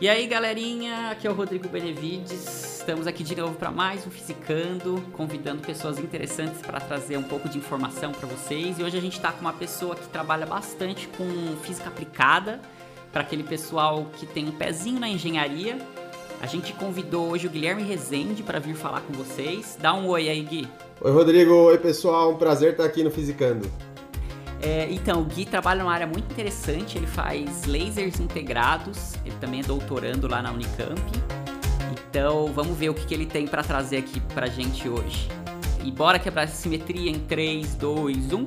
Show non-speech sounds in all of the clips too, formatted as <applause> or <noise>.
E aí, galerinha, aqui é o Rodrigo Benevides. Estamos aqui de novo para mais um Fisicando, convidando pessoas interessantes para trazer um pouco de informação para vocês. E hoje a gente está com uma pessoa que trabalha bastante com física aplicada, para aquele pessoal que tem um pezinho na engenharia. A gente convidou hoje o Guilherme Rezende para vir falar com vocês. Dá um oi aí, Gui. Oi, Rodrigo. Oi, pessoal. Um prazer estar aqui no Fisicando. É, então, o Gui trabalha numa área muito interessante, ele faz lasers integrados, ele também é doutorando lá na Unicamp. Então, vamos ver o que, que ele tem para trazer aqui pra gente hoje. E bora quebrar essa simetria em 3, 2, 1.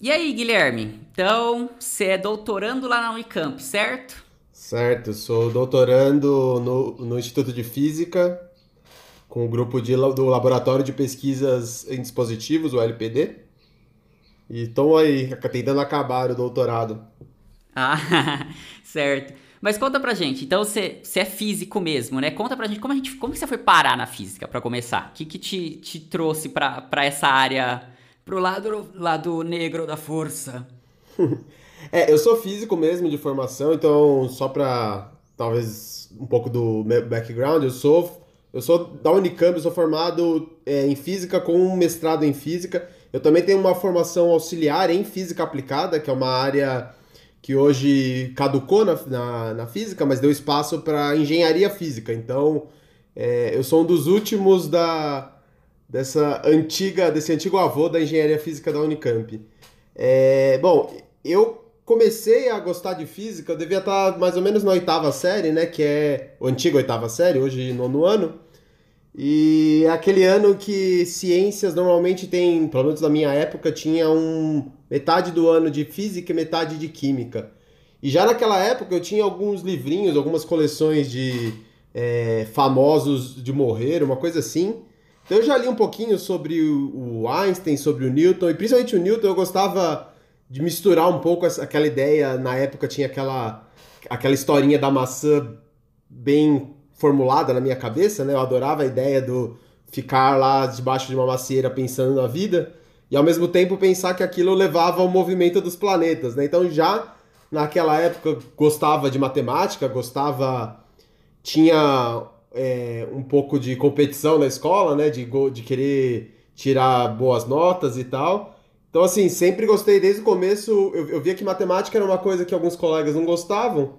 E aí, Guilherme? Então, você é doutorando lá na Unicamp, certo? Certo, sou doutorando no, no Instituto de Física, com o grupo de, do Laboratório de Pesquisas em Dispositivos, o LPD. E estou aí tentando acabar o doutorado. Ah, <laughs> certo. Mas conta pra gente, então você, você é físico mesmo, né? Conta pra gente como, a gente, como você foi parar na física, para começar? O que, que te, te trouxe pra, pra essa área, pro lado, lado negro da força? <laughs> É, eu sou físico mesmo de formação, então só para talvez um pouco do meu background, eu sou eu sou da Unicamp, eu sou formado é, em física com um mestrado em física. Eu também tenho uma formação auxiliar em física aplicada, que é uma área que hoje caducou na, na, na física, mas deu espaço para engenharia física. Então, é, eu sou um dos últimos da dessa antiga desse antigo avô da engenharia física da Unicamp. É, bom, eu comecei a gostar de física, eu devia estar mais ou menos na oitava série, né? Que é o antigo oitava série, hoje nono ano. E é aquele ano que ciências normalmente tem, pelo menos na minha época, tinha um metade do ano de física e metade de química. E já naquela época eu tinha alguns livrinhos, algumas coleções de é, famosos de morrer, uma coisa assim. Então eu já li um pouquinho sobre o Einstein, sobre o Newton, e principalmente o Newton eu gostava de misturar um pouco essa, aquela ideia. Na época tinha aquela, aquela historinha da maçã bem formulada na minha cabeça, né? Eu adorava a ideia do ficar lá debaixo de uma macieira pensando na vida e ao mesmo tempo pensar que aquilo levava ao movimento dos planetas, né? Então já naquela época gostava de matemática, gostava tinha é, um pouco de competição na escola, né? De, de querer tirar boas notas e tal. Então, assim, sempre gostei desde o começo. Eu, eu via que matemática era uma coisa que alguns colegas não gostavam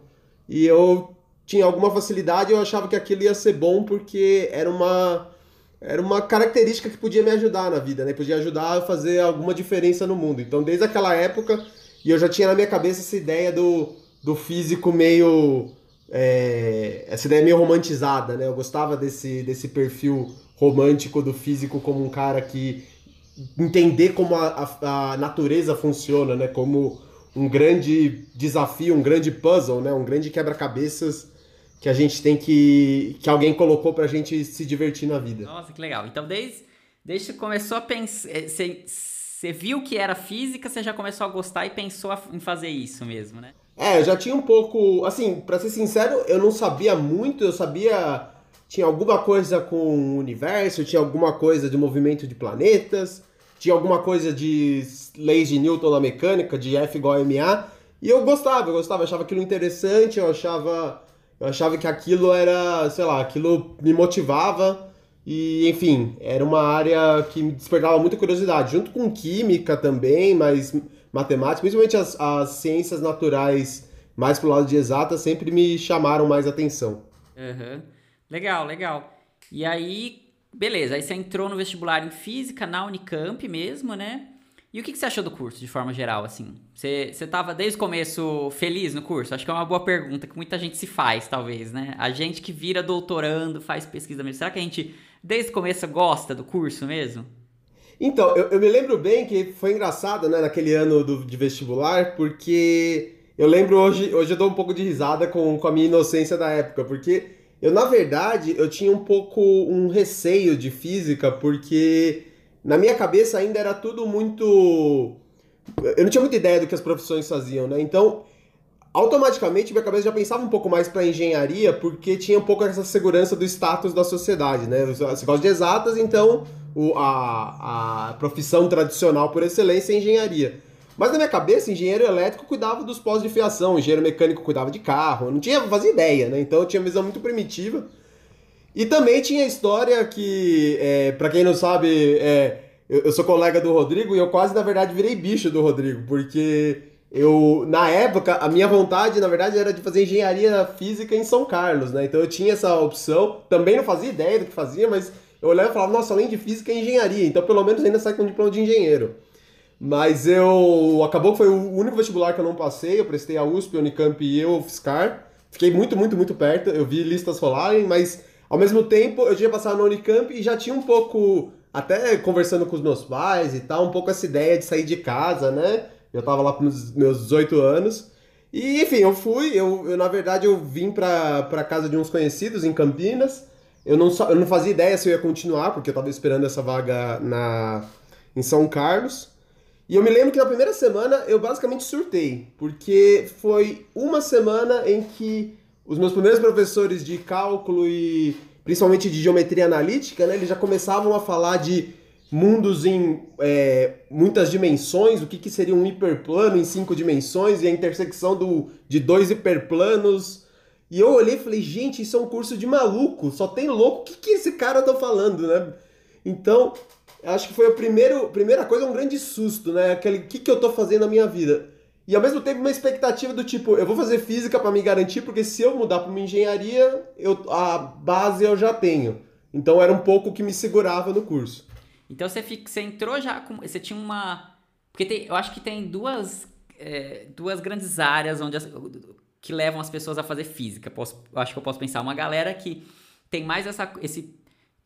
e eu tinha alguma facilidade. Eu achava que aquilo ia ser bom porque era uma era uma característica que podia me ajudar na vida, né? Podia ajudar a fazer alguma diferença no mundo. Então, desde aquela época, e eu já tinha na minha cabeça essa ideia do, do físico meio. É, essa ideia meio romantizada, né? Eu gostava desse, desse perfil romântico do físico como um cara que entender como a, a, a, natureza funciona, né? Como um grande desafio, um grande puzzle, né? Um grande quebra-cabeças que a gente tem que que alguém colocou pra gente se divertir na vida. Nossa, que legal. Então desde desde que começou a pensar, eh, você viu que era física, você já começou a gostar e pensou em fazer isso mesmo, né? É, eu já tinha um pouco, assim, para ser sincero, eu não sabia muito, eu sabia tinha alguma coisa com o universo, tinha alguma coisa de movimento de planetas, tinha alguma coisa de leis de Newton na mecânica, de F igual a MA, e eu gostava, eu gostava, achava aquilo interessante, eu achava, eu achava que aquilo era, sei lá, aquilo me motivava, e enfim, era uma área que me despertava muita curiosidade, junto com química também, mas matemática, principalmente as, as ciências naturais mais pro lado de exatas sempre me chamaram mais atenção. Uhum. Legal, legal. E aí, beleza, aí você entrou no vestibular em física na Unicamp mesmo, né? E o que, que você achou do curso, de forma geral, assim? Você, você tava desde o começo feliz no curso? Acho que é uma boa pergunta que muita gente se faz, talvez, né? A gente que vira doutorando, faz pesquisa mesmo. Será que a gente, desde o começo, gosta do curso mesmo? Então, eu, eu me lembro bem que foi engraçado, né, naquele ano do, de vestibular, porque eu lembro hoje, hoje eu dou um pouco de risada com, com a minha inocência da época, porque eu, na verdade, eu tinha um pouco um receio de física, porque na minha cabeça ainda era tudo muito. Eu não tinha muita ideia do que as profissões faziam, né? Então, automaticamente minha cabeça já pensava um pouco mais para engenharia, porque tinha um pouco essa segurança do status da sociedade, né? Você gosta de exatas, então o, a, a profissão tradicional por excelência é engenharia. Mas na minha cabeça, engenheiro elétrico cuidava dos postos de fiação, engenheiro mecânico cuidava de carro, não tinha fazia ideia, né? Então eu tinha uma visão muito primitiva. E também tinha a história que, é, para quem não sabe, é, eu, eu, sou colega do Rodrigo e eu quase, na verdade, virei bicho do Rodrigo, porque eu, na época, a minha vontade, na verdade, era de fazer engenharia física em São Carlos, né? Então eu tinha essa opção, também não fazia ideia do que fazia, mas eu olhava e falava, nossa, além de física é engenharia, então pelo menos ainda sai com um diploma de engenheiro. Mas eu. Acabou que foi o único vestibular que eu não passei. Eu prestei a USP, Unicamp e eu, Fiscar. Fiquei muito, muito, muito perto. Eu vi listas rolarem, mas ao mesmo tempo eu tinha passado na Unicamp e já tinha um pouco. Até conversando com os meus pais e tal, um pouco essa ideia de sair de casa, né? Eu tava lá com meus 18 anos. E enfim, eu fui. Eu, eu na verdade, eu vim pra, pra casa de uns conhecidos em Campinas. Eu não, eu não fazia ideia se eu ia continuar, porque eu tava esperando essa vaga na, em São Carlos. E eu me lembro que na primeira semana eu basicamente surtei, porque foi uma semana em que os meus primeiros professores de cálculo e principalmente de geometria analítica, né, eles já começavam a falar de mundos em é, muitas dimensões, o que, que seria um hiperplano em cinco dimensões e a intersecção do, de dois hiperplanos. E eu olhei e falei, gente, isso é um curso de maluco, só tem louco, o que, que esse cara tá falando, né? Então, acho que foi a primeira coisa, um grande susto, né? Aquele, o que, que eu tô fazendo na minha vida? E ao mesmo tempo uma expectativa do tipo, eu vou fazer física para me garantir, porque se eu mudar para uma engenharia, eu, a base eu já tenho. Então era um pouco o que me segurava no curso. Então você, fica, você entrou já com. Você tinha uma. Porque tem, eu acho que tem duas, é, duas grandes áreas onde as, que levam as pessoas a fazer física. Posso, acho que eu posso pensar. Uma galera que tem mais essa, esse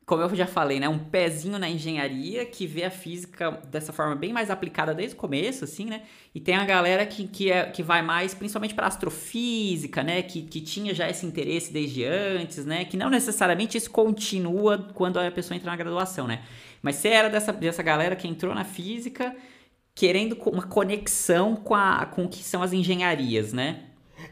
como eu já falei, né, um pezinho na engenharia que vê a física dessa forma bem mais aplicada desde o começo, assim, né? E tem a galera que, que, é, que vai mais principalmente para astrofísica, né? Que, que tinha já esse interesse desde antes, né? Que não necessariamente isso continua quando a pessoa entra na graduação, né? Mas você era dessa, dessa galera que entrou na física querendo uma conexão com, a, com o que são as engenharias, né?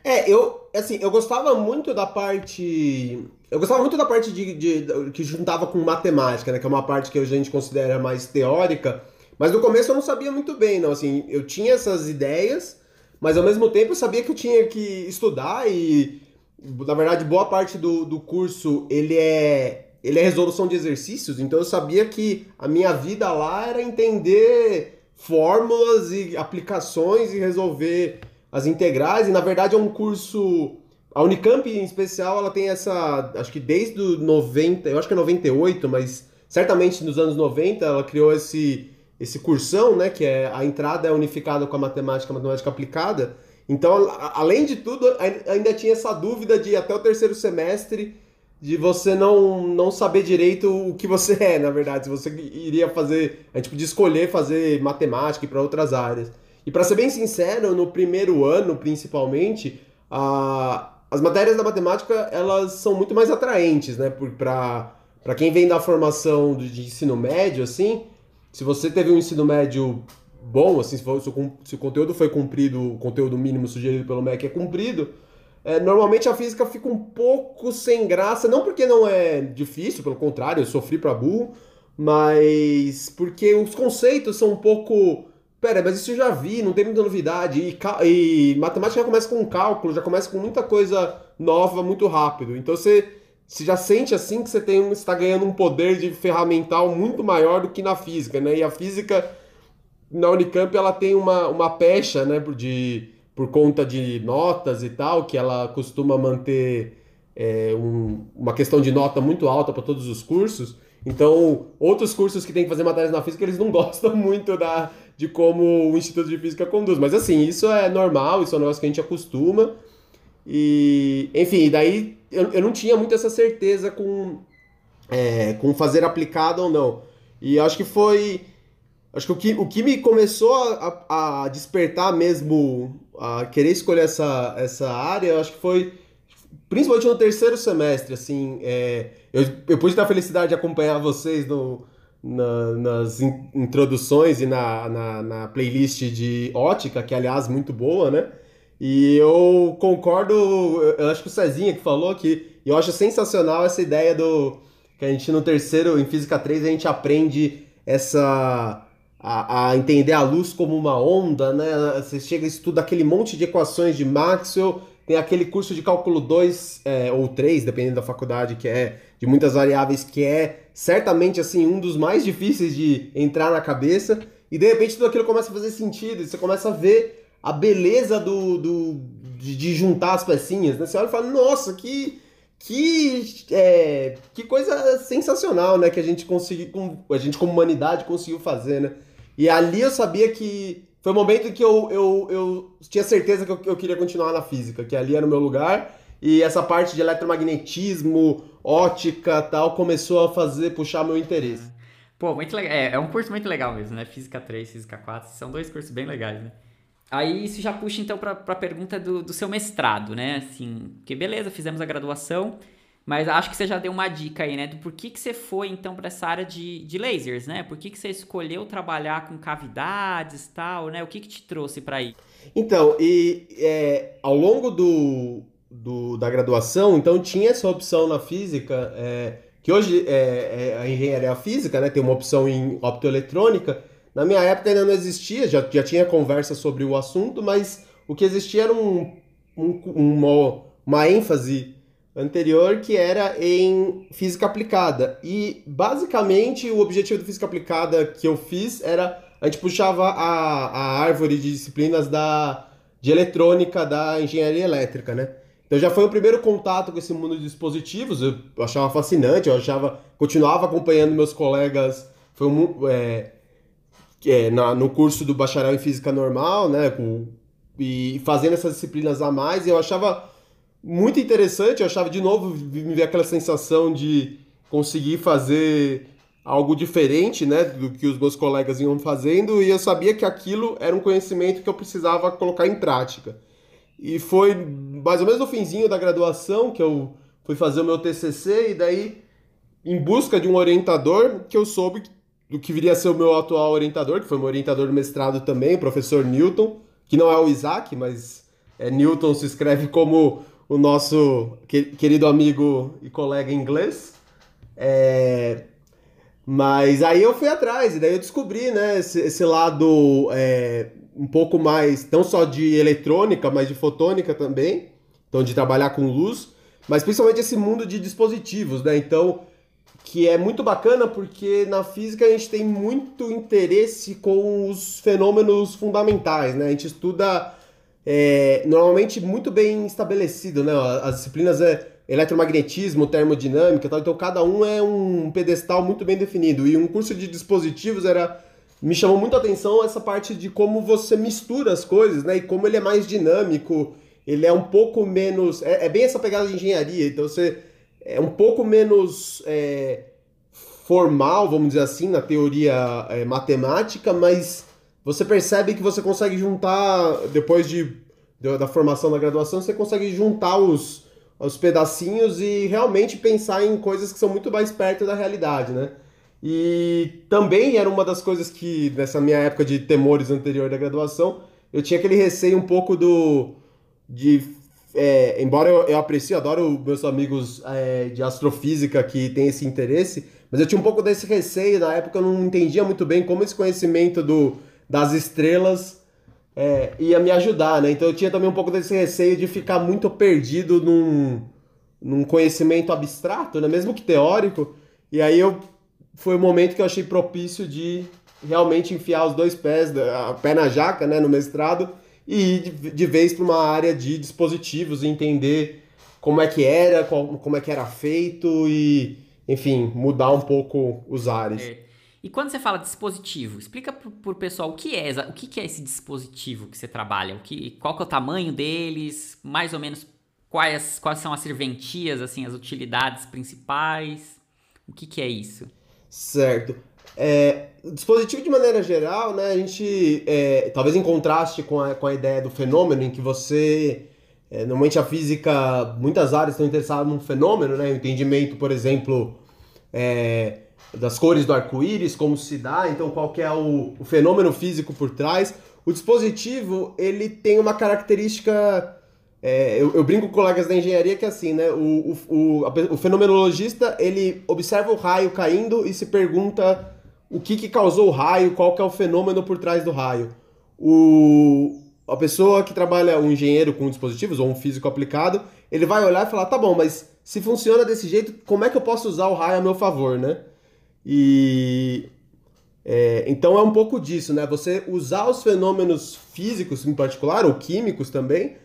É, eu, assim, eu gostava muito da parte eu gostava muito da parte de, de, de, que juntava com matemática, né? Que é uma parte que a gente considera mais teórica. Mas no começo eu não sabia muito bem, não. Assim, eu tinha essas ideias, mas ao mesmo tempo eu sabia que eu tinha que estudar e, na verdade, boa parte do, do curso ele é ele é resolução de exercícios. Então eu sabia que a minha vida lá era entender fórmulas e aplicações e resolver as integrais. E na verdade é um curso a Unicamp, em especial, ela tem essa. Acho que desde o 90, eu acho que é 98, mas certamente nos anos 90 ela criou esse, esse cursão, né? Que é a entrada é unificada com a matemática, a matemática aplicada. Então, além de tudo, ainda tinha essa dúvida de até o terceiro semestre de você não, não saber direito o que você é, na verdade. Se você iria fazer. A gente podia escolher fazer matemática e para outras áreas. E para ser bem sincero, no primeiro ano, principalmente, a as matérias da matemática elas são muito mais atraentes, né? Para quem vem da formação de ensino médio, assim, se você teve um ensino médio bom, assim, se, for, se o conteúdo foi cumprido, o conteúdo mínimo sugerido pelo MEC é cumprido, é, normalmente a física fica um pouco sem graça, não porque não é difícil, pelo contrário, eu sofri para burro, mas porque os conceitos são um pouco Pera, mas isso eu já vi, não tem muita novidade. E, e, matemática já começa com cálculo, já começa com muita coisa nova muito rápido. Então você, você já sente assim que você tem está ganhando um poder de ferramental muito maior do que na física, né? E a física na Unicamp ela tem uma, uma pecha, né, de, por conta de notas e tal, que ela costuma manter é, um, uma questão de nota muito alta para todos os cursos. Então, outros cursos que tem que fazer matérias na física, eles não <laughs> gostam muito da, de como o Instituto de Física conduz. Mas assim, isso é normal, isso é um negócio que a gente acostuma. E, enfim, daí eu, eu não tinha muito essa certeza com, é, com fazer aplicado ou não. E acho que foi. Acho que o que, o que me começou a, a despertar mesmo, a querer escolher essa, essa área, acho que foi principalmente no terceiro semestre, assim, é, eu, eu pude ter a felicidade de acompanhar vocês no, na, nas in, introduções e na, na, na, playlist de ótica, que aliás muito boa, né? E eu concordo, eu acho que o Cezinha que falou que eu acho sensacional essa ideia do que a gente no terceiro, em Física 3, a gente aprende essa a, a, entender a luz como uma onda, né? Você chega e estuda aquele monte de equações de Maxwell, tem aquele curso de cálculo 2 é, ou 3, dependendo da faculdade, que é de muitas variáveis, que é certamente assim um dos mais difíceis de entrar na cabeça, e de repente tudo aquilo começa a fazer sentido, e você começa a ver a beleza do, do de, de juntar as pecinhas, né? Você olha e fala, nossa, que que, é, que coisa sensacional, né? Que a gente conseguiu, a gente como humanidade conseguiu fazer, né? E ali eu sabia que foi o momento que eu, eu, eu tinha certeza que eu, eu queria continuar na física, que ali era o meu lugar. E essa parte de eletromagnetismo, ótica tal, começou a fazer, puxar meu interesse. Pô, muito legal. É, é um curso muito legal mesmo, né? Física 3, Física 4, são dois cursos bem legais, né? Aí isso já puxa então para a pergunta do, do seu mestrado, né? Assim, porque beleza, fizemos a graduação, mas acho que você já deu uma dica aí, né? Do por que, que você foi então para essa área de, de lasers, né? Por que, que você escolheu trabalhar com cavidades tal, né? O que, que te trouxe para aí? Então, e é, ao longo do, do, da graduação, então tinha essa opção na física, é, que hoje é, é, a engenharia física, né? Tem uma opção em optoeletrônica na minha época ainda não existia, já, já tinha conversa sobre o assunto, mas o que existia era um, um, uma, uma ênfase anterior que era em física aplicada. E basicamente o objetivo do física aplicada que eu fiz era a gente puxava a, a árvore de disciplinas da, de eletrônica da engenharia elétrica, né? Então já foi o primeiro contato com esse mundo de dispositivos, eu achava fascinante, eu achava, continuava acompanhando meus colegas, foi um, é, é, na, no curso do bacharel em física normal, né, com, e fazendo essas disciplinas a mais, eu achava muito interessante, eu achava de novo me ver aquela sensação de conseguir fazer algo diferente, né, do que os meus colegas iam fazendo, e eu sabia que aquilo era um conhecimento que eu precisava colocar em prática. E foi mais ou menos no finzinho da graduação que eu fui fazer o meu TCC e daí em busca de um orientador que eu soube do que viria a ser o meu atual orientador, que foi meu orientador do mestrado também, o professor Newton, que não é o Isaac, mas é, Newton se escreve como o nosso querido amigo e colega inglês. É, mas aí eu fui atrás, e daí eu descobri né, esse, esse lado é, um pouco mais, não só de eletrônica, mas de fotônica também, então de trabalhar com luz, mas principalmente esse mundo de dispositivos, né? Então, que é muito bacana porque na física a gente tem muito interesse com os fenômenos fundamentais, né? A gente estuda é, normalmente muito bem estabelecido, né? As disciplinas é eletromagnetismo, termodinâmica, tal. então cada um é um pedestal muito bem definido. E um curso de dispositivos era me chamou muito atenção essa parte de como você mistura as coisas, né? E como ele é mais dinâmico, ele é um pouco menos. É, é bem essa pegada de engenharia. Então você é um pouco menos é, formal, vamos dizer assim, na teoria é, matemática, mas você percebe que você consegue juntar, depois de, da formação da graduação, você consegue juntar os, os pedacinhos e realmente pensar em coisas que são muito mais perto da realidade, né? E também era uma das coisas que, nessa minha época de temores anterior da graduação, eu tinha aquele receio um pouco do de é, embora eu, eu aprecie, adoro meus amigos é, de astrofísica que têm esse interesse, mas eu tinha um pouco desse receio, na época eu não entendia muito bem como esse conhecimento do, das estrelas é, ia me ajudar, né? Então eu tinha também um pouco desse receio de ficar muito perdido num, num conhecimento abstrato, né? mesmo que teórico, e aí eu foi o momento que eu achei propício de realmente enfiar os dois pés, a pé na jaca, né, no mestrado, e ir de, vez para uma área de dispositivos entender como é que era, como é que era feito e, enfim, mudar um pouco os ares. É. E quando você fala dispositivo, explica para o pessoal o que é, o que é esse dispositivo que você trabalha, o que, qual que é o tamanho deles, mais ou menos quais, quais são as serventias, assim, as utilidades principais, o que, que é isso? Certo. É, dispositivo de maneira geral, né, a gente, é, talvez em contraste com a, com a ideia do fenômeno, em que você, é, normalmente a física, muitas áreas estão interessadas num fenômeno, né, o entendimento, por exemplo, é, das cores do arco-íris, como se dá, então qual é o, o fenômeno físico por trás. o dispositivo ele tem uma característica. É, eu, eu, brinco com colegas da engenharia que é assim, né? O, o, o, o, fenomenologista ele observa o raio caindo e se pergunta o que, que causou o raio, qual que é o fenômeno por trás do raio. O, a pessoa que trabalha, um engenheiro com dispositivos ou um físico aplicado, ele vai olhar e falar, tá bom, mas se funciona desse jeito, como é que eu posso usar o raio a meu favor, né? E é, então é um pouco disso, né? Você usar os fenômenos físicos em particular, ou químicos também,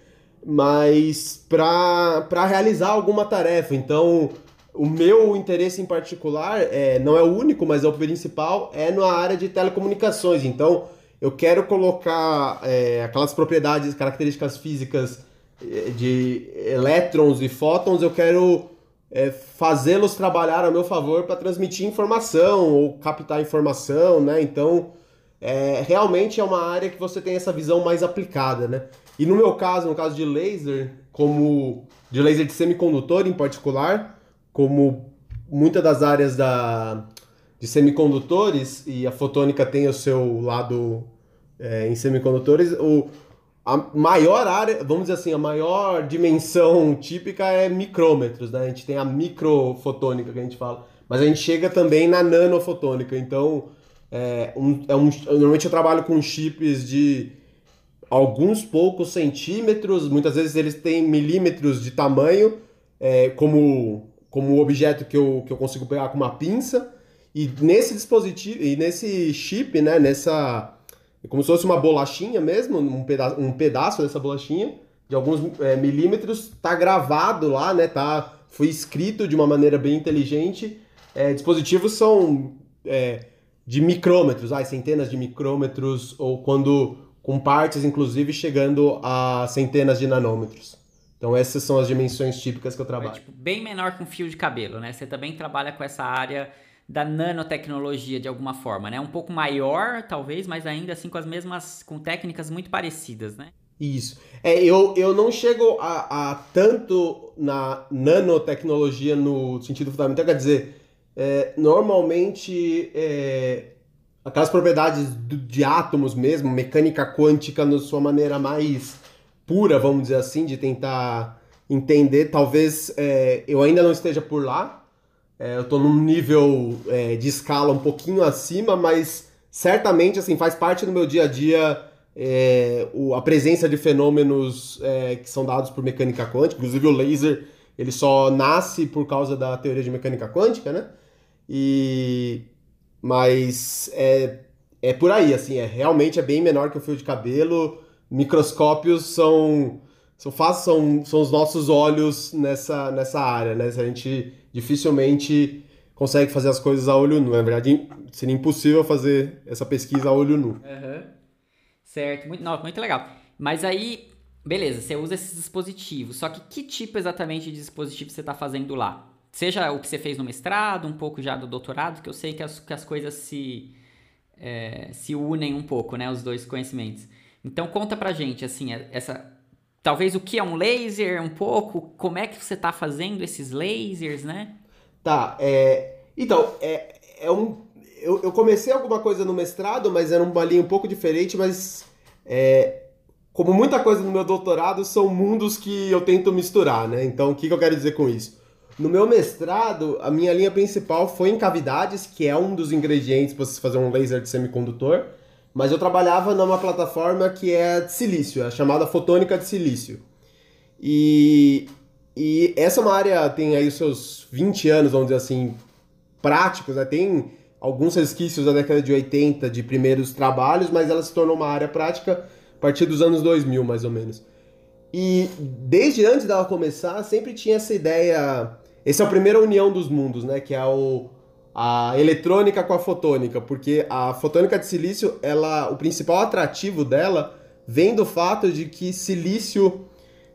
mas para realizar alguma tarefa. Então, o meu interesse em particular é, não é o único, mas é o principal, é na área de telecomunicações. Então, eu quero colocar é, aquelas propriedades, características físicas é, de elétrons e fótons, eu quero é, fazê-los trabalhar a meu favor para transmitir informação ou captar informação, né? Então, é, realmente é uma área que você tem essa visão mais aplicada, né? E no meu caso, no caso de laser, como de laser de semicondutor em particular, como muitas das áreas da, de semicondutores e a fotônica tem o seu lado é, em semicondutores, o, a maior área, vamos dizer assim, a maior dimensão típica é micrômetros, né? A gente tem a microfotônica que a gente fala, mas a gente chega também na nanofotônica. Então, é um, é um, normalmente eu trabalho com chips de alguns poucos centímetros, muitas vezes eles têm milímetros de tamanho, é, como como objeto que eu, que eu consigo pegar com uma pinça. E nesse dispositivo, e nesse chip, né, nessa é como se fosse uma bolachinha mesmo, um pedaço, um pedaço dessa bolachinha, de alguns é, milímetros, tá gravado lá, né? Tá, foi escrito de uma maneira bem inteligente. É, dispositivos são é, de micrômetros, ah, centenas de micrômetros, ou quando com partes, inclusive, chegando a centenas de nanômetros. Então essas são as dimensões típicas que eu trabalho. É, tipo, bem menor que um fio de cabelo, né? Você também trabalha com essa área da nanotecnologia de alguma forma, né? Um pouco maior, talvez, mas ainda assim com as mesmas, com técnicas muito parecidas, né? Isso. É, eu, eu não chego a, a tanto na nanotecnologia no sentido fundamental, quer dizer, é, normalmente é, aquelas propriedades do, de átomos mesmo, mecânica quântica na sua maneira mais pura, vamos dizer assim, de tentar entender, talvez é, eu ainda não esteja por lá, é, eu estou num nível é, de escala um pouquinho acima, mas certamente assim faz parte do meu dia a dia é, o, a presença de fenômenos é, que são dados por mecânica quântica. Inclusive o laser ele só nasce por causa da teoria de mecânica quântica, né? E mas é, é por aí, assim, é realmente é bem menor que o fio de cabelo. Microscópios são são, são, são os nossos olhos nessa, nessa área, né? A gente dificilmente consegue fazer as coisas a olho nu. Na verdade, seria impossível fazer essa pesquisa a olho nu. Uhum. Certo, muito, não, muito legal. Mas aí, beleza, você usa esses dispositivos. Só que que tipo exatamente de dispositivo você está fazendo lá? Seja o que você fez no mestrado, um pouco já do doutorado, que eu sei que as, que as coisas se, é, se unem um pouco, né? Os dois conhecimentos. Então conta pra gente, assim, essa talvez o que é um laser, um pouco, como é que você está fazendo esses lasers, né? Tá, é... Então, é, é um... Eu, eu comecei alguma coisa no mestrado, mas era uma linha um pouco diferente, mas... É... Como muita coisa no meu doutorado, são mundos que eu tento misturar, né? Então, o que, que eu quero dizer com isso? No meu mestrado, a minha linha principal foi em cavidades, que é um dos ingredientes para você fazer um laser de semicondutor mas eu trabalhava numa plataforma que é de silício, é chamada fotônica de silício. E, e essa é uma área, tem aí os seus 20 anos, vamos dizer assim, práticos, né? tem alguns resquícios da década de 80 de primeiros trabalhos, mas ela se tornou uma área prática a partir dos anos 2000, mais ou menos. E desde antes dela começar, sempre tinha essa ideia. Essa é a primeira união dos mundos, né? Que é o, a eletrônica com a fotônica, porque a fotônica de silício, ela, o principal atrativo dela vem do fato de que silício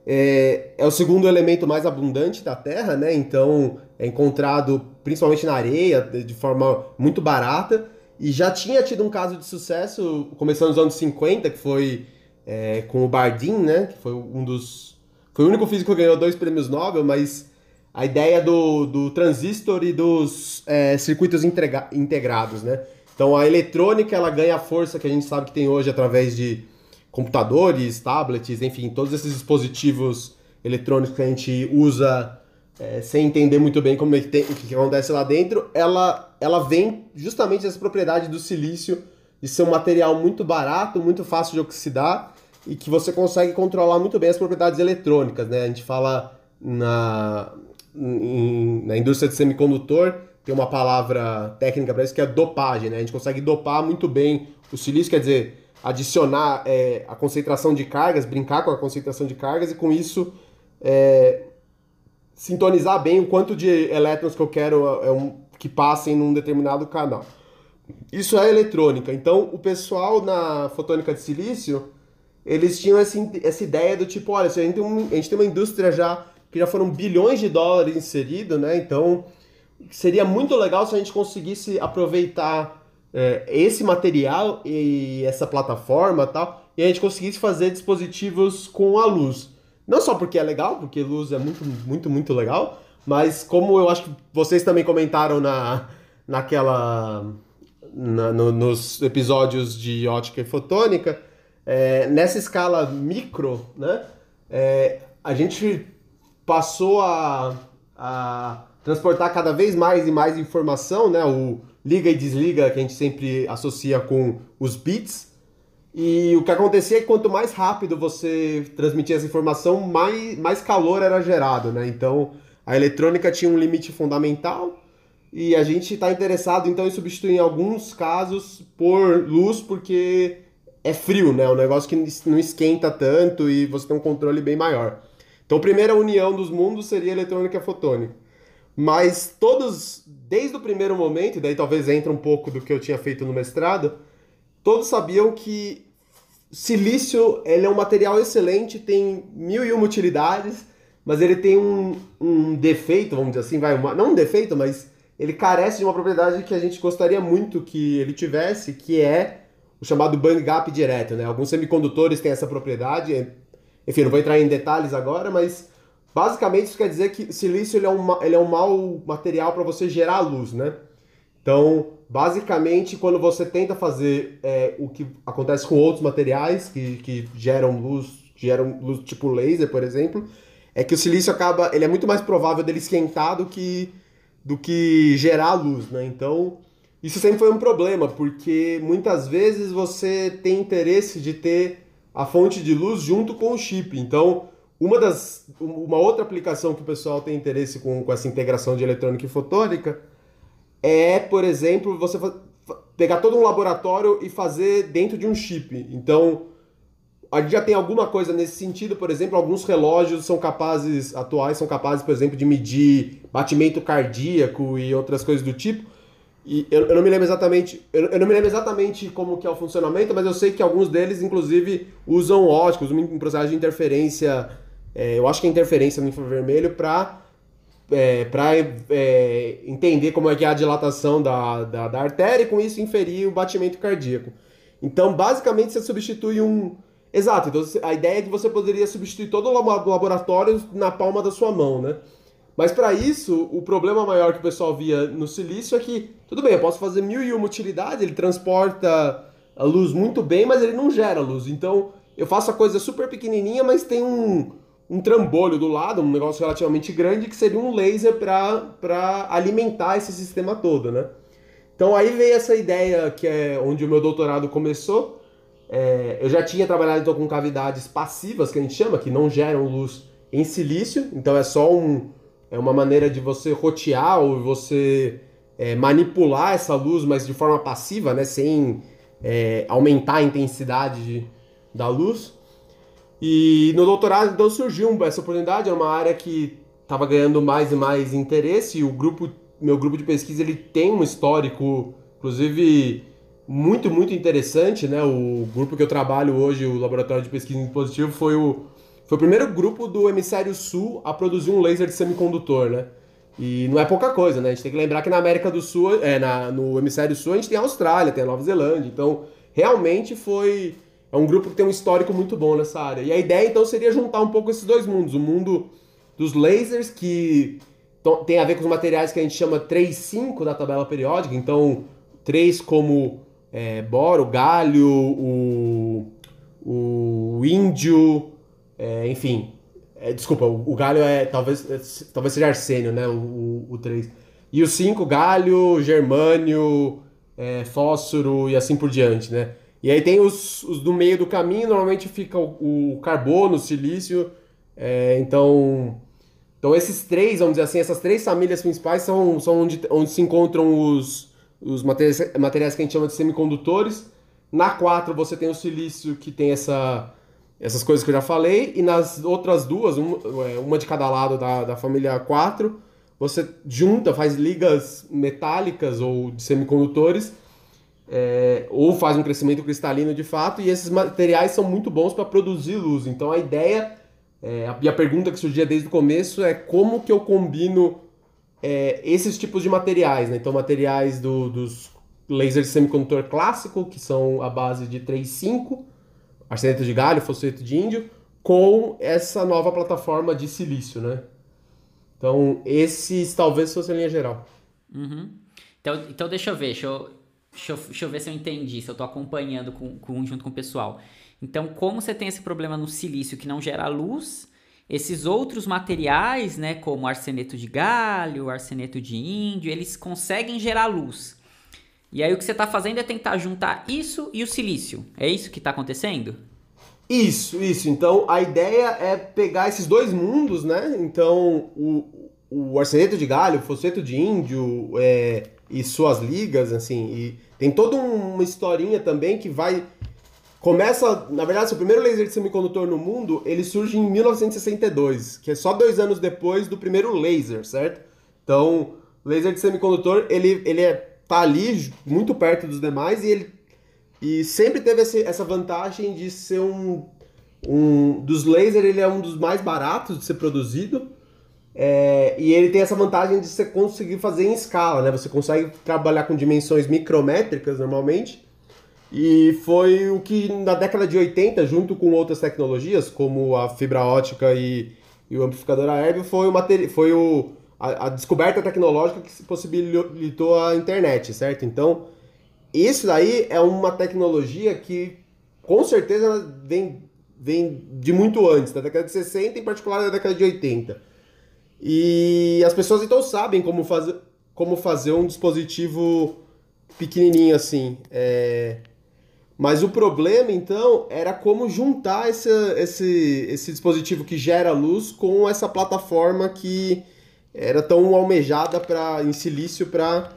é, é o segundo elemento mais abundante da Terra, né? Então é encontrado principalmente na areia de forma muito barata e já tinha tido um caso de sucesso começando nos anos 50 que foi é, com o Bardeen, né? Que foi um dos foi o único físico que ganhou dois prêmios Nobel, mas a ideia do, do transistor e dos é, circuitos integrados, né? Então a eletrônica ela ganha a força que a gente sabe que tem hoje através de computadores, tablets, enfim, todos esses dispositivos eletrônicos que a gente usa é, sem entender muito bem como é que tem, o que acontece lá dentro, ela, ela vem justamente dessa propriedade do silício de ser um material muito barato, muito fácil de oxidar e que você consegue controlar muito bem as propriedades eletrônicas, né? A gente fala na, em, na indústria de semicondutor, tem uma palavra técnica para isso que é dopagem, né? A gente consegue dopar muito bem o silício, quer dizer, adicionar é, a concentração de cargas, brincar com a concentração de cargas e com isso é, sintonizar bem o quanto de elétrons que eu quero é, um, que passem num determinado canal. Isso é eletrônica. Então, o pessoal na fotônica de silício, eles tinham essa, essa ideia do tipo, olha, a gente, tem a gente tem uma indústria já que já foram bilhões de dólares inseridos, né? Então, seria muito legal se a gente conseguisse aproveitar é, esse material e essa plataforma tal, e a gente conseguisse fazer dispositivos com a luz. Não só porque é legal, porque luz é muito, muito, muito legal, mas como eu acho que vocês também comentaram na, naquela. Na, no, nos episódios de ótica e fotônica, é, nessa escala micro, né, é, a gente passou a, a transportar cada vez mais e mais informação, né, o liga e desliga que a gente sempre associa com os bits, e o que acontecia é que quanto mais rápido você transmitia essa informação, mais, mais calor era gerado, né? Então a eletrônica tinha um limite fundamental e a gente está interessado então em substituir em alguns casos por luz porque é frio, né? Um negócio que não esquenta tanto e você tem um controle bem maior. Então a primeira união dos mundos seria eletrônica fotônica. Mas todos, desde o primeiro momento, e daí talvez entre um pouco do que eu tinha feito no mestrado, todos sabiam que silício ele é um material excelente, tem mil e uma utilidades, mas ele tem um, um defeito, vamos dizer assim, vai, uma, não um defeito, mas ele carece de uma propriedade que a gente gostaria muito que ele tivesse, que é o chamado band gap direto, né? Alguns semicondutores têm essa propriedade, enfim, não vou entrar em detalhes agora, mas basicamente isso quer dizer que silício ele é um, ele é um mau material para você gerar luz, né? Então, basicamente, quando você tenta fazer é, o que acontece com outros materiais que, que geram luz, geram luz tipo laser, por exemplo, é que o silício acaba, ele é muito mais provável dele esquentar do que, do que gerar luz, né? Então, isso sempre foi um problema, porque muitas vezes você tem interesse de ter a fonte de luz junto com o chip. Então, uma das uma outra aplicação que o pessoal tem interesse com, com essa integração de eletrônica e fotônica é, por exemplo, você pegar todo um laboratório e fazer dentro de um chip. Então, a gente já tem alguma coisa nesse sentido, por exemplo, alguns relógios são capazes, atuais são capazes, por exemplo, de medir batimento cardíaco e outras coisas do tipo. E eu, eu não me lembro exatamente, eu, eu, não me lembro exatamente como que é o funcionamento, mas eu sei que alguns deles, inclusive, usam óticos, um processo de interferência, é, eu acho que é interferência no infravermelho, para é, é, entender como é que é a dilatação da, da, da, artéria e com isso inferir o batimento cardíaco. Então, basicamente, você substitui um... Exato, então a ideia é que você poderia substituir todo o laboratório na palma da sua mão, né? Mas para isso, o problema maior que o pessoal via no silício é que, tudo bem, eu posso fazer mil e uma utilidades, ele transporta a luz muito bem, mas ele não gera luz. Então, eu faço a coisa super pequenininha, mas tem um, um trambolho do lado, um negócio relativamente grande, que seria um laser para alimentar esse sistema todo, né? Então aí veio essa ideia que é onde o meu doutorado começou. É, eu já tinha trabalhado então, com cavidades passivas, que a gente chama, que não geram luz em silício, então é só um, é uma maneira de você rotear ou você é, manipular essa luz, mas de forma passiva, né, sem é, aumentar a intensidade de, da luz. E no doutorado então surgiu essa oportunidade, é uma área que estava ganhando mais e mais interesse. E o grupo, meu grupo de pesquisa, ele tem um histórico, inclusive muito muito interessante, né? O grupo que eu trabalho hoje, o Laboratório de Pesquisa em Dispositivo, foi o foi o primeiro grupo do hemisfério sul a produzir um laser de semicondutor, né? E não é pouca coisa, né? A gente tem que lembrar que na América do Sul, é, na, no hemisfério sul, a gente tem a Austrália, tem a Nova Zelândia. Então, realmente foi é um grupo que tem um histórico muito bom nessa área. E a ideia então seria juntar um pouco esses dois mundos: o mundo dos lasers, que tem a ver com os materiais que a gente chama 3,5 da tabela periódica, então 3 como é, boro, galho, o, o índio, é, enfim. É, desculpa, o, o, galho é talvez, é, talvez seja arsênio, né? O, o, 3. E o 5, galho, germânio, é, fósforo e assim por diante, né? E aí tem os, os do meio do caminho, normalmente fica o, o carbono, o silício. É, então, então esses três, vamos dizer assim, essas três famílias principais são, são onde, onde se encontram os, os materiais, materiais que a gente chama de semicondutores. Na 4 você tem o silício que tem essa, essas coisas que eu já falei, e nas outras duas, uma, é, uma de cada lado da, da família 4, você junta, faz ligas metálicas ou de semicondutores, é, ou faz um crescimento cristalino de fato, e esses materiais são muito bons para produzir luz. Então a ideia, é, e a pergunta que surgia desde o começo é como que eu combino é, esses tipos de materiais, né? Então materiais do, dos laser de semicondutor clássico, que são a base de 3,5, arseneto de galho, fosfeto de índio, com essa nova plataforma de silício, né? Então, esses talvez fosse a linha geral. Uhum. Então, então, deixa eu ver, deixa eu, deixa eu, deixa eu ver se eu entendi, se eu estou acompanhando com, com, junto com o pessoal. Então, como você tem esse problema no silício que não gera luz, esses outros materiais, né, como arseneto de galho, arseneto de índio, eles conseguem gerar luz. E aí o que você está fazendo é tentar juntar isso e o silício. É isso que está acontecendo? Isso, isso. Então a ideia é pegar esses dois mundos, né? Então o, o arseneto de galho, o fosfeto de índio é, e suas ligas, assim. E tem toda uma historinha também que vai. Começa, na verdade, o primeiro laser de semicondutor no mundo, ele surge em 1962, que é só dois anos depois do primeiro laser, certo? Então, laser de semicondutor, ele, ele é tá ali muito perto dos demais e ele e sempre teve essa vantagem de ser um, um dos lasers ele é um dos mais baratos de ser produzido é, e ele tem essa vantagem de você conseguir fazer em escala, né? Você consegue trabalhar com dimensões micrométricas normalmente. E foi o que na década de 80, junto com outras tecnologias, como a fibra ótica e, e o amplificador aéreo, foi o, foi o, a, a, descoberta tecnológica que possibilitou a internet, certo? Então, isso daí é uma tecnologia que com certeza vem, vem de muito antes, da década de 60, em particular da década de 80. E as pessoas então sabem como fazer, como fazer um dispositivo pequenininho assim. É... Mas o problema, então, era como juntar esse, esse, esse dispositivo que gera luz com essa plataforma que era tão almejada para em silício para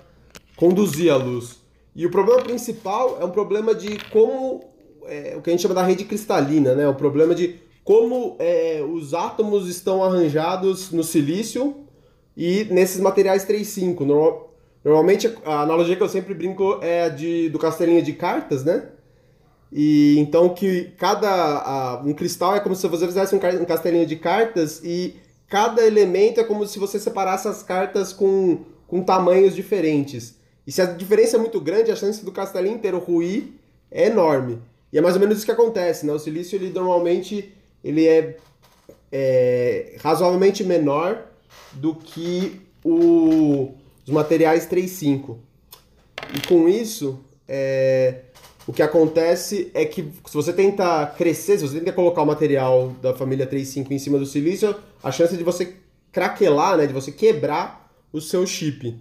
conduzir a luz. E o problema principal é um problema de como é, o que a gente chama da rede cristalina, né? O problema de como é, os átomos estão arranjados no silício e nesses materiais 3,5. Normal, normalmente a analogia que eu sempre brinco é a de, do castelinho de cartas, né? E então que cada a, um cristal é como se você fizesse um, um castelinho de cartas e cada elemento é como se você separasse as cartas com, com tamanhos diferentes. E se a diferença é muito grande, a chance do castelinho inteiro ruir é enorme. E é mais ou menos isso que acontece, né? O silício, ele normalmente ele é, é razoavelmente menor do que o, os materiais 3,5. E com isso, é, o que acontece é que se você tenta crescer, se você tenta colocar o material da família 3.5 em cima do silício, a chance de você craquelar, né, de você quebrar o seu chip.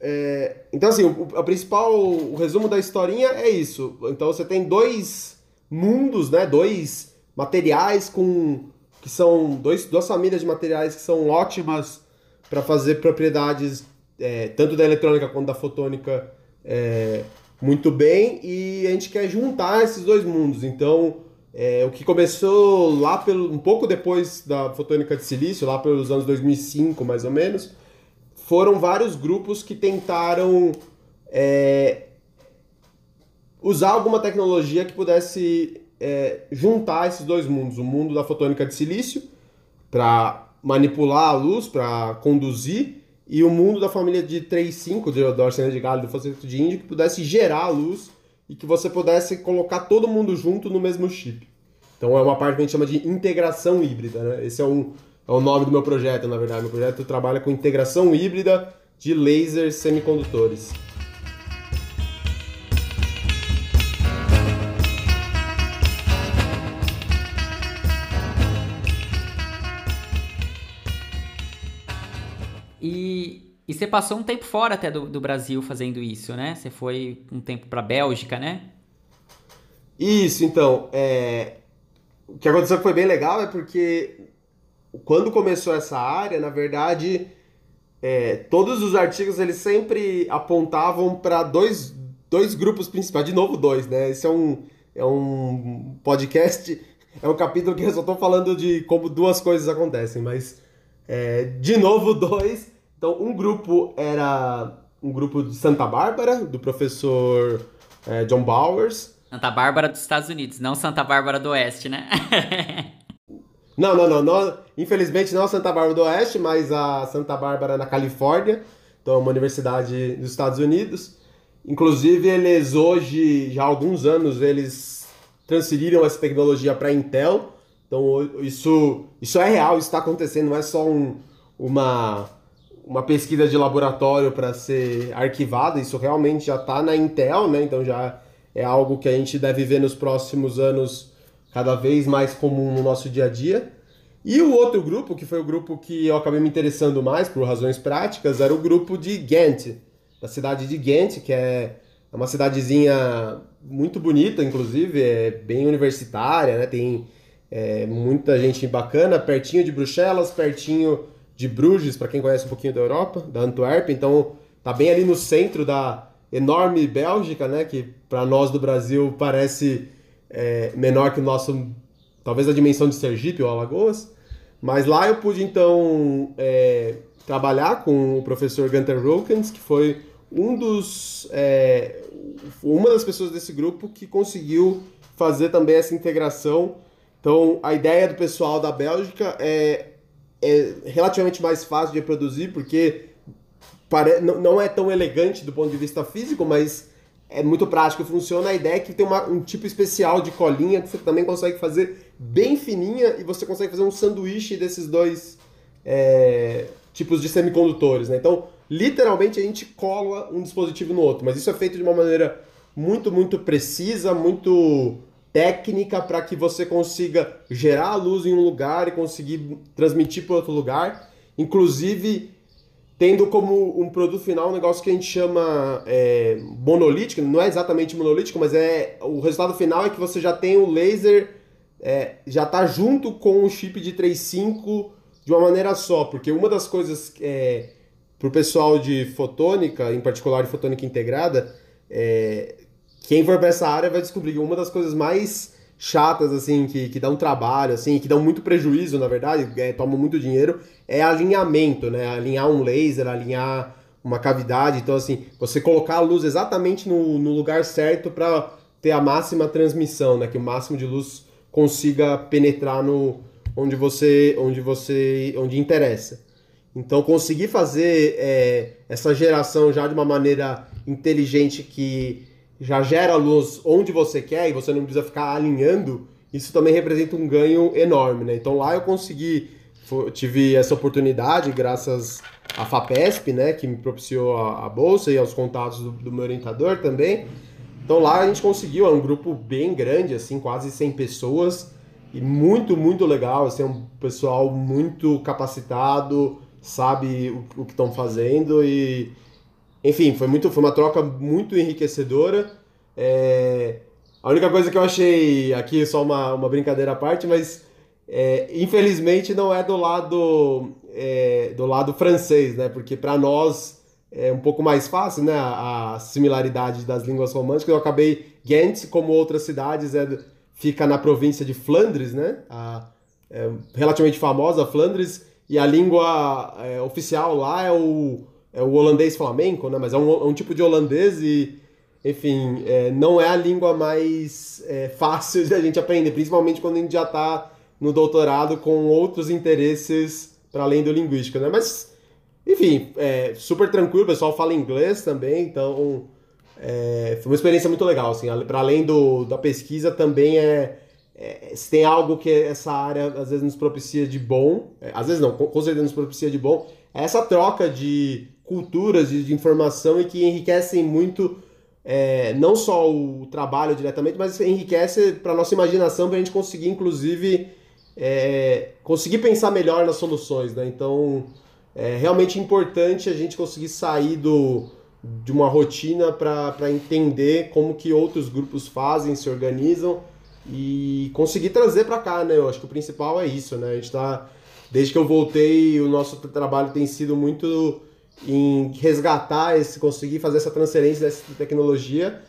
É, então, assim, o, a principal, o resumo da historinha é isso. Então, você tem dois mundos, né, dois materiais com que são dois, duas famílias de materiais que são ótimas para fazer propriedades é, tanto da eletrônica quanto da fotônica é, muito bem e a gente quer juntar esses dois mundos. Então, é, o que começou lá pelo, um pouco depois da fotônica de silício, lá pelos anos 2005 mais ou menos, foram vários grupos que tentaram é, usar alguma tecnologia que pudesse é, juntar esses dois mundos, o mundo da fotônica de silício para manipular a luz, para conduzir e o mundo da família de 3,5 de, do arsenal de galho do fosfato de índio que pudesse gerar a luz e que você pudesse colocar todo mundo junto no mesmo chip. Então é uma parte que a gente chama de integração híbrida. Né? Esse é, um, é o nome do meu projeto, na verdade. Meu projeto trabalha com integração híbrida de lasers semicondutores. Você passou um tempo fora até do, do Brasil fazendo isso, né? Você foi um tempo para Bélgica, né? Isso, então. É... O que aconteceu foi bem legal é porque quando começou essa área, na verdade, é, todos os artigos eles sempre apontavam para dois, dois grupos principais. De novo, dois, né? Esse é um, é um podcast, é um capítulo que eu só estou falando de como duas coisas acontecem, mas é, de novo, dois. Então, um grupo era um grupo de Santa Bárbara, do professor é, John Bowers. Santa Bárbara dos Estados Unidos, não Santa Bárbara do Oeste, né? <laughs> não, não, não, não. Infelizmente não a Santa Bárbara do Oeste, mas a Santa Bárbara na Califórnia. Então, é uma universidade dos Estados Unidos. Inclusive, eles hoje, já há alguns anos, eles transferiram essa tecnologia para a Intel. Então, isso, isso é real, isso está acontecendo, não é só um, uma, uma pesquisa de laboratório para ser arquivada, isso realmente já está na Intel, né? Então, já é algo que a gente deve ver nos próximos anos cada vez mais comum no nosso dia a dia. E o outro grupo, que foi o grupo que eu acabei me interessando mais por razões práticas, era o grupo de Ghent, da cidade de Ghent, que é uma cidadezinha muito bonita, inclusive, é bem universitária, né? Tem é, muita gente bacana, pertinho de Bruxelas, pertinho de Bruges, para quem conhece um pouquinho da Europa, da Antuérpia, então tá bem ali no centro da enorme Bélgica, né? Que para nós do Brasil parece é, menor que o nosso, talvez a dimensão de Sergipe ou Alagoas. Mas lá eu pude então é, trabalhar com o professor Gunther Rokens, que foi um dos, é, uma das pessoas desse grupo que conseguiu fazer também essa integração então, a ideia do pessoal da Bélgica é, é relativamente mais fácil de reproduzir, porque pare... não é tão elegante do ponto de vista físico, mas é muito prático, funciona. A ideia é que tem uma, um tipo especial de colinha que você também consegue fazer bem fininha e você consegue fazer um sanduíche desses dois é, tipos de semicondutores. Né? Então, literalmente, a gente cola um dispositivo no outro, mas isso é feito de uma maneira muito, muito precisa, muito técnica para que você consiga gerar a luz em um lugar e conseguir transmitir para outro lugar, inclusive tendo como um produto final um negócio que a gente chama é, monolítico, não é exatamente monolítico, mas é o resultado final é que você já tem o laser é, já está junto com o chip de 3.5 de uma maneira só, porque uma das coisas é, para o pessoal de fotônica, em particular de fotônica integrada, é, quem for para essa área vai descobrir que uma das coisas mais chatas, assim, que, que um trabalho, assim, que dão muito prejuízo, na verdade, é, tomam muito dinheiro, é alinhamento, né? Alinhar um laser, alinhar uma cavidade. Então, assim, você colocar a luz exatamente no, no lugar certo para ter a máxima transmissão, né? Que o máximo de luz consiga penetrar no onde você, onde você, onde interessa. Então, conseguir fazer é, essa geração já de uma maneira inteligente que já gera luz onde você quer e você não precisa ficar alinhando, isso também representa um ganho enorme, né? Então lá eu consegui, tive essa oportunidade graças à FAPESP, né, que me propiciou a, a bolsa e aos contatos do, do, meu orientador também. Então lá a gente conseguiu, é um grupo bem grande, assim, quase 100 pessoas e muito, muito legal, assim, é um pessoal muito capacitado, sabe o, o que estão fazendo e enfim, foi, muito, foi uma troca muito enriquecedora. É, a única coisa que eu achei aqui, só uma, uma brincadeira à parte, mas é, infelizmente não é do lado, é, do lado francês, né? Porque para nós é um pouco mais fácil, né? A, similaridade das línguas românticas. Eu acabei Ghent, como outras cidades, é, fica na província de Flandres, né? A, é, relativamente famosa Flandres e a língua é, oficial lá é o é o holandês flamenco, né? Mas é um, é um tipo de holandês e, enfim, é, não é a língua mais é, fácil de a gente aprender, principalmente quando a gente já está no doutorado com outros interesses para além do linguístico, né? Mas, enfim, é super tranquilo, o pessoal fala inglês também, então é, foi uma experiência muito legal, assim, para além do, da pesquisa também é, é, se tem algo que essa área às vezes nos propicia de bom, é, às vezes não, com certeza nos propicia de bom, é essa troca de culturas de, de informação e que enriquecem muito é, não só o trabalho diretamente, mas enriquece para nossa imaginação para a gente conseguir, inclusive, é, conseguir pensar melhor nas soluções, né? Então, é realmente importante a gente conseguir sair do, de uma rotina para entender como que outros grupos fazem, se organizam e conseguir trazer para cá, né? Eu acho que o principal é isso, né? A gente tá desde que eu voltei, o nosso trabalho tem sido muito em resgatar esse conseguir fazer essa transferência dessa tecnologia,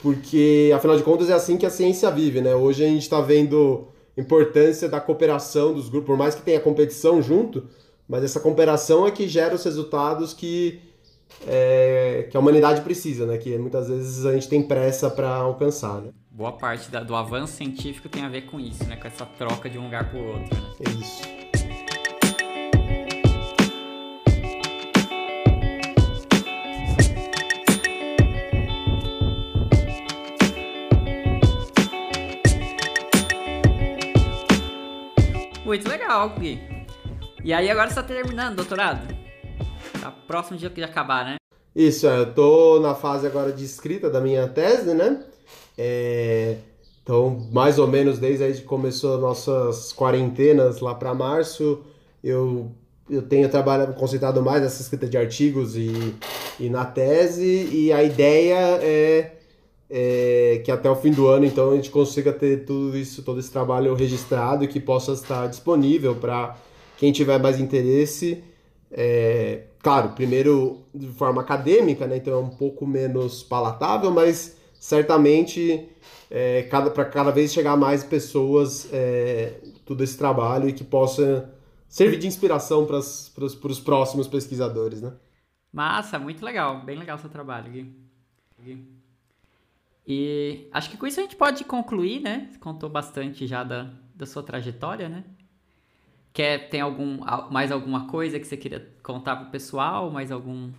porque afinal de contas é assim que a ciência vive, né? Hoje a gente está vendo a importância da cooperação dos grupos, por mais que tenha competição junto, mas essa cooperação é que gera os resultados que é, que a humanidade precisa, né? Que muitas vezes a gente tem pressa para alcançar, né? Boa parte da, do avanço científico tem a ver com isso, né? Com essa troca de um lugar para o outro. Né? É isso. Legal, Gui. E aí agora você está terminando, doutorado? Tá próximo dia de acabar, né? Isso, é, eu tô na fase agora de escrita da minha tese, né? É, então, mais ou menos desde aí que começou nossas quarentenas lá para março, eu, eu tenho trabalhado, concentrado mais nessa escrita de artigos e, e na tese, e a ideia é, é que até o fim do ano, então, a gente consiga ter tudo isso, todo esse trabalho registrado e que possa estar disponível para quem tiver mais interesse é, claro, primeiro de forma acadêmica, né? Então é um pouco menos palatável, mas certamente é, cada, para cada vez chegar mais pessoas é, todo esse trabalho e que possa servir de inspiração para os próximos pesquisadores, né? Massa, muito legal, bem legal seu trabalho, Gui. Gui. E acho que com isso a gente pode concluir, né? Você contou bastante já da, da sua trajetória, né? Quer, tem algum, mais alguma coisa que você queria contar pro pessoal? Mais algum...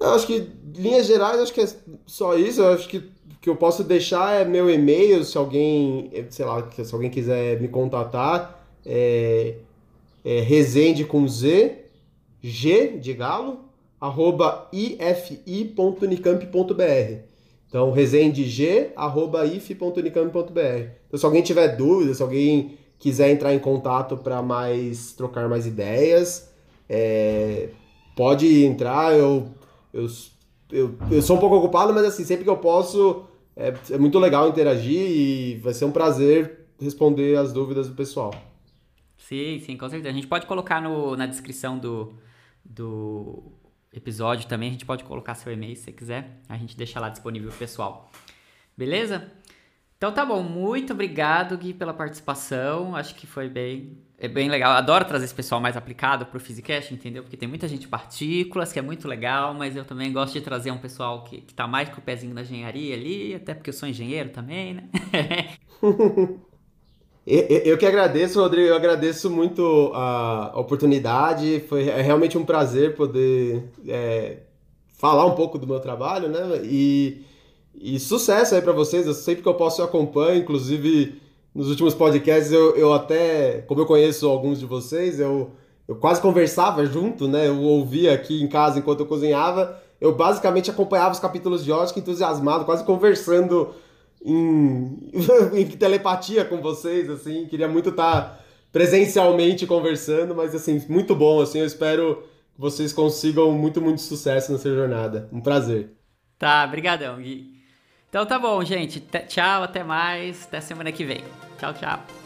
Eu acho que, linhas gerais, acho que é só isso. Eu acho que que eu posso deixar é meu e-mail, se alguém, sei lá, se alguém quiser me contatar, é, é resende com Z, G de galo, arroba ifi.unicamp.br. Então, resendeg, arroba if.unicamp.br. Então, se alguém tiver dúvida, se alguém quiser entrar em contato para mais trocar mais ideias, é, pode entrar. Eu, eu, eu, eu, sou um pouco ocupado, mas assim, sempre que eu posso, é, é muito legal interagir e vai ser um prazer responder as dúvidas do pessoal. Sim, sim, com certeza. A gente pode colocar no, na descrição do, do episódio também, a gente pode colocar seu e-mail se você quiser. A gente deixa lá disponível pessoal. Beleza? Então tá bom, muito obrigado, Gui, pela participação. Acho que foi bem, é bem legal. Adoro trazer esse pessoal mais aplicado pro Physicast, entendeu? Porque tem muita gente partículas, que é muito legal, mas eu também gosto de trazer um pessoal que, que tá mais com o pezinho na engenharia ali, até porque eu sou engenheiro também, né? <laughs> eu, que agradeço, Rodrigo. Eu agradeço muito a oportunidade. Foi é realmente um prazer poder é, falar um pouco do meu trabalho, né? E e sucesso aí para vocês, eu sempre que eu posso eu acompanho, inclusive nos últimos podcasts eu, eu até, como eu conheço alguns de vocês, eu, eu quase conversava junto, né? Eu ouvia aqui em casa enquanto eu cozinhava, eu basicamente acompanhava os capítulos de Ótica entusiasmado, quase conversando em, <laughs> em telepatia com vocês, assim, queria muito estar presencialmente conversando, mas assim, muito bom, assim, eu espero que vocês consigam muito, muito sucesso nessa jornada. Um prazer. Tá, brigadão, Gui. Então tá bom, gente. T tchau, até mais. Até semana que vem. Tchau, tchau.